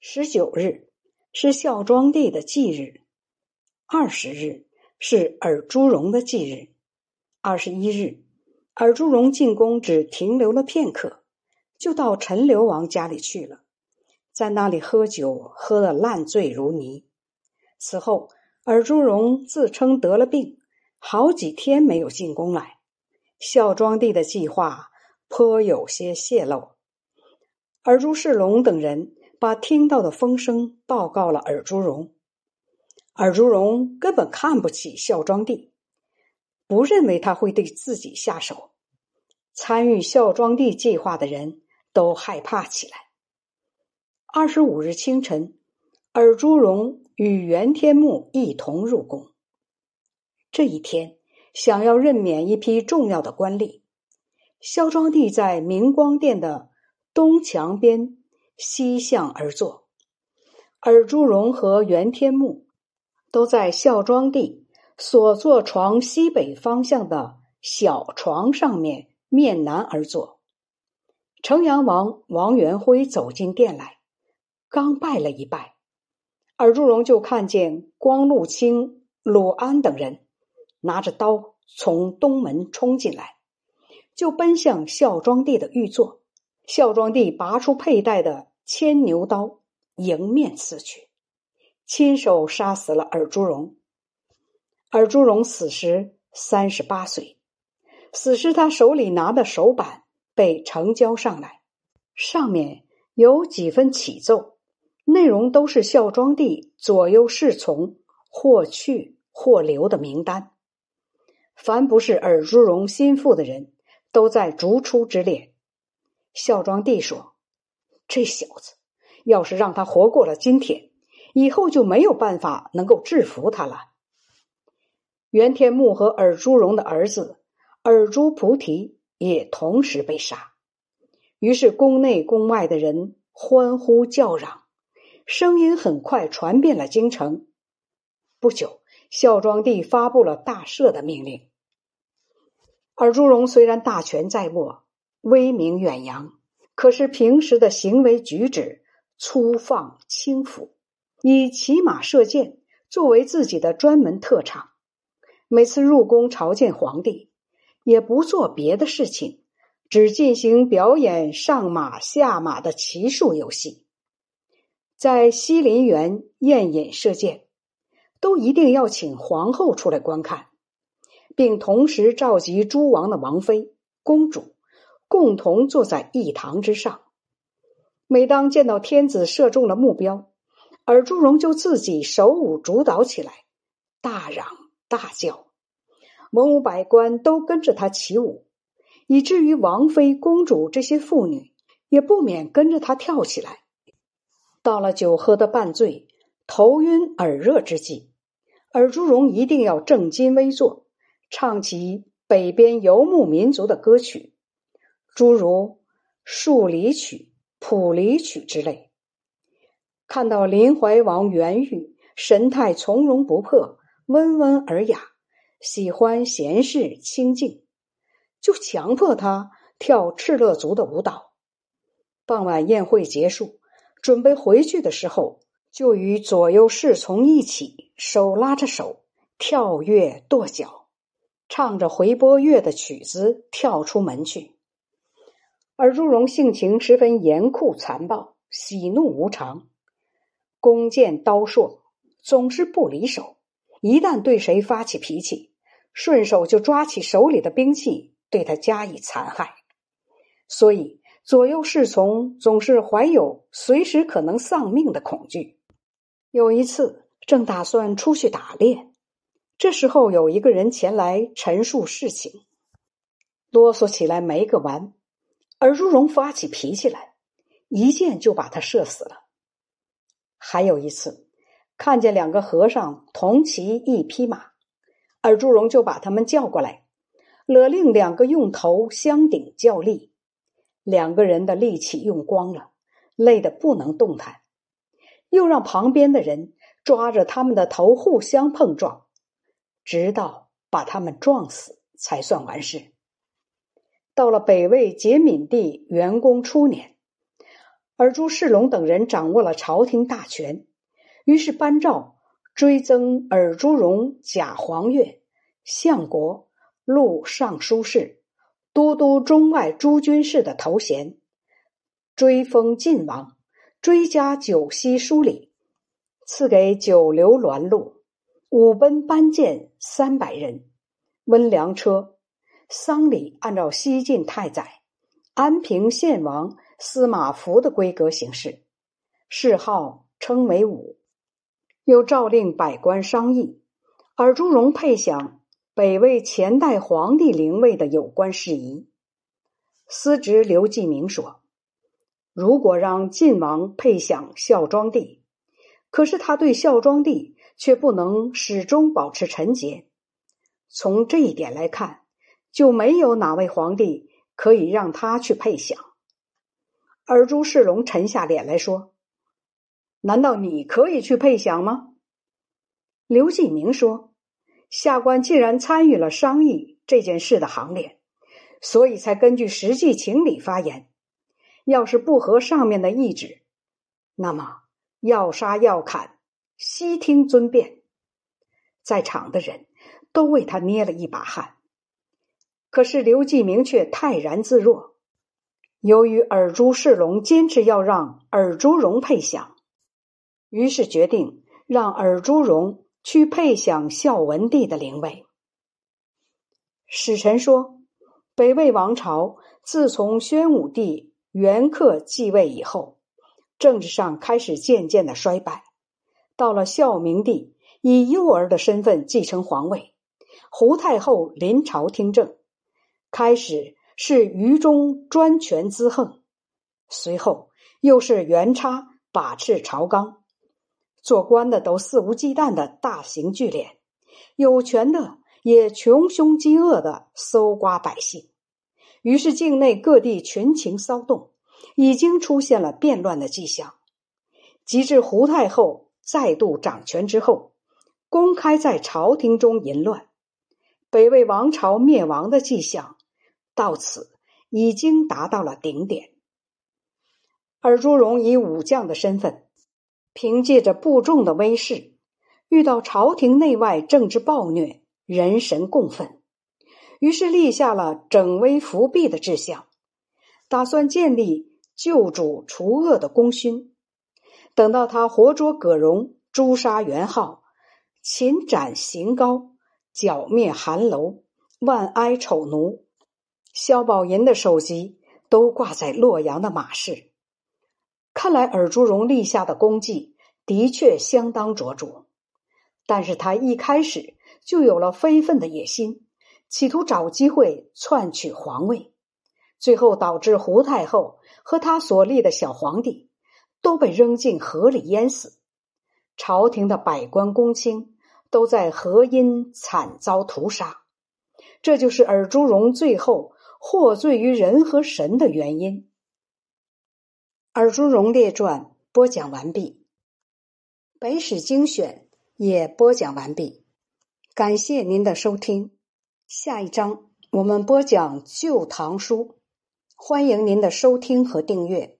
十九日是孝庄帝的忌日，二十日是尔朱荣的忌日，二十一日，尔朱荣进宫只停留了片刻，就到陈留王家里去了，在那里喝酒，喝得烂醉如泥。此后，尔朱荣自称得了病，好几天没有进宫来。孝庄帝的计划颇有些泄露，尔朱世龙等人。把听到的风声报告了尔朱荣，尔朱荣根本看不起孝庄帝，不认为他会对自己下手。参与孝庄帝计划的人都害怕起来。二十五日清晨，尔朱荣与袁天穆一同入宫。这一天，想要任免一批重要的官吏，孝庄帝在明光殿的东墙边。西向而坐，尔朱荣和袁天穆都在孝庄帝所坐床西北方向的小床上面面南而坐。城阳王王元辉走进殿来，刚拜了一拜，尔朱荣就看见光禄卿鲁安等人拿着刀从东门冲进来，就奔向孝庄帝的御座。孝庄帝拔出佩戴的。牵牛刀迎面刺去，亲手杀死了尔朱荣。尔朱荣死时三十八岁，死时他手里拿的手板被呈交上来，上面有几分启奏，内容都是孝庄帝左右侍从或去或留的名单。凡不是尔朱荣心腹的人，都在逐出之列。孝庄帝说。这小子，要是让他活过了今天，以后就没有办法能够制服他了。袁天穆和尔朱荣的儿子尔朱菩提也同时被杀。于是宫内宫外的人欢呼叫嚷，声音很快传遍了京城。不久，孝庄帝发布了大赦的命令。尔朱荣虽然大权在握，威名远扬。可是平时的行为举止粗放轻浮，以骑马射箭作为自己的专门特长。每次入宫朝见皇帝，也不做别的事情，只进行表演上马下马的骑术游戏。在西林园宴饮射箭，都一定要请皇后出来观看，并同时召集诸王的王妃、公主。共同坐在一堂之上。每当见到天子射中了目标，尔朱荣就自己手舞足蹈起来，大嚷大叫，文武百官都跟着他起舞，以至于王妃、公主这些妇女也不免跟着他跳起来。到了酒喝的半醉、头晕耳热之际，尔朱荣一定要正襟危坐，唱起北边游牧民族的歌曲。诸如《竖离曲》《普离曲》之类，看到林怀王元玉神态从容不迫、温文尔雅，喜欢闲适清静，就强迫他跳敕勒族的舞蹈。傍晚宴会结束，准备回去的时候，就与左右侍从一起手拉着手跳跃跺脚，唱着回波乐的曲子跳出门去。而朱荣性情十分严酷残暴，喜怒无常，弓箭刀槊总是不离手。一旦对谁发起脾气，顺手就抓起手里的兵器对他加以残害。所以左右侍从总是怀有随时可能丧命的恐惧。有一次正打算出去打猎，这时候有一个人前来陈述事情，啰嗦起来没个完。而朱荣发起脾气来，一箭就把他射死了。还有一次，看见两个和尚同骑一匹马，而朱荣就把他们叫过来，勒令两个用头相顶较力。两个人的力气用光了，累得不能动弹，又让旁边的人抓着他们的头互相碰撞，直到把他们撞死，才算完事。到了北魏节闵帝元公初年，尔朱世龙等人掌握了朝廷大权，于是颁诏追赠尔朱荣假黄钺、相国、录尚书事、都督中外诸军事的头衔，追封晋王，追加九锡书礼，赐给九流銮禄、五奔班舰三百人，温良车，丧礼按照西晋太宰安平献王。司马孚的规格行事，谥号称为武，又诏令百官商议，尔朱荣配享北魏前代皇帝灵位的有关事宜。司职刘继明说：“如果让晋王配享孝庄帝，可是他对孝庄帝却不能始终保持纯洁。从这一点来看，就没有哪位皇帝可以让他去配享。”而朱世龙沉下脸来说：“难道你可以去配享吗？”刘继明说：“下官既然参与了商议这件事的行列，所以才根据实际情理发言。要是不合上面的意志，那么要杀要砍，悉听尊便。”在场的人都为他捏了一把汗。可是刘继明却泰然自若。由于尔朱世龙坚持要让尔朱荣配享，于是决定让尔朱荣去配享孝文帝的灵位。使臣说，北魏王朝自从宣武帝元恪继位以后，政治上开始渐渐的衰败。到了孝明帝以幼儿的身份继承皇位，胡太后临朝听政，开始。是愚忠专权滋横，随后又是元叉把持朝纲，做官的都肆无忌惮的大型聚敛，有权的也穷凶极恶的搜刮百姓，于是境内各地群情骚动，已经出现了变乱的迹象。及至胡太后再度掌权之后，公开在朝廷中淫乱，北魏王朝灭亡的迹象。到此已经达到了顶点。尔朱荣以武将的身份，凭借着部众的威势，遇到朝廷内外政治暴虐，人神共愤，于是立下了整威伏弊的志向，打算建立救主除恶的功勋。等到他活捉葛荣、诛杀元昊、擒斩邢高、剿灭韩楼、万哀丑奴。萧宝寅的首级都挂在洛阳的马市，看来尔朱荣立下的功绩的确相当卓著。但是他一开始就有了非分的野心，企图找机会篡取皇位，最后导致胡太后和他所立的小皇帝都被扔进河里淹死，朝廷的百官公卿都在河阴惨遭屠杀。这就是尔朱荣最后。获罪于人和神的原因。《尔朱荣列传》播讲完毕，《北史精选》也播讲完毕，感谢您的收听。下一章我们播讲《旧唐书》，欢迎您的收听和订阅。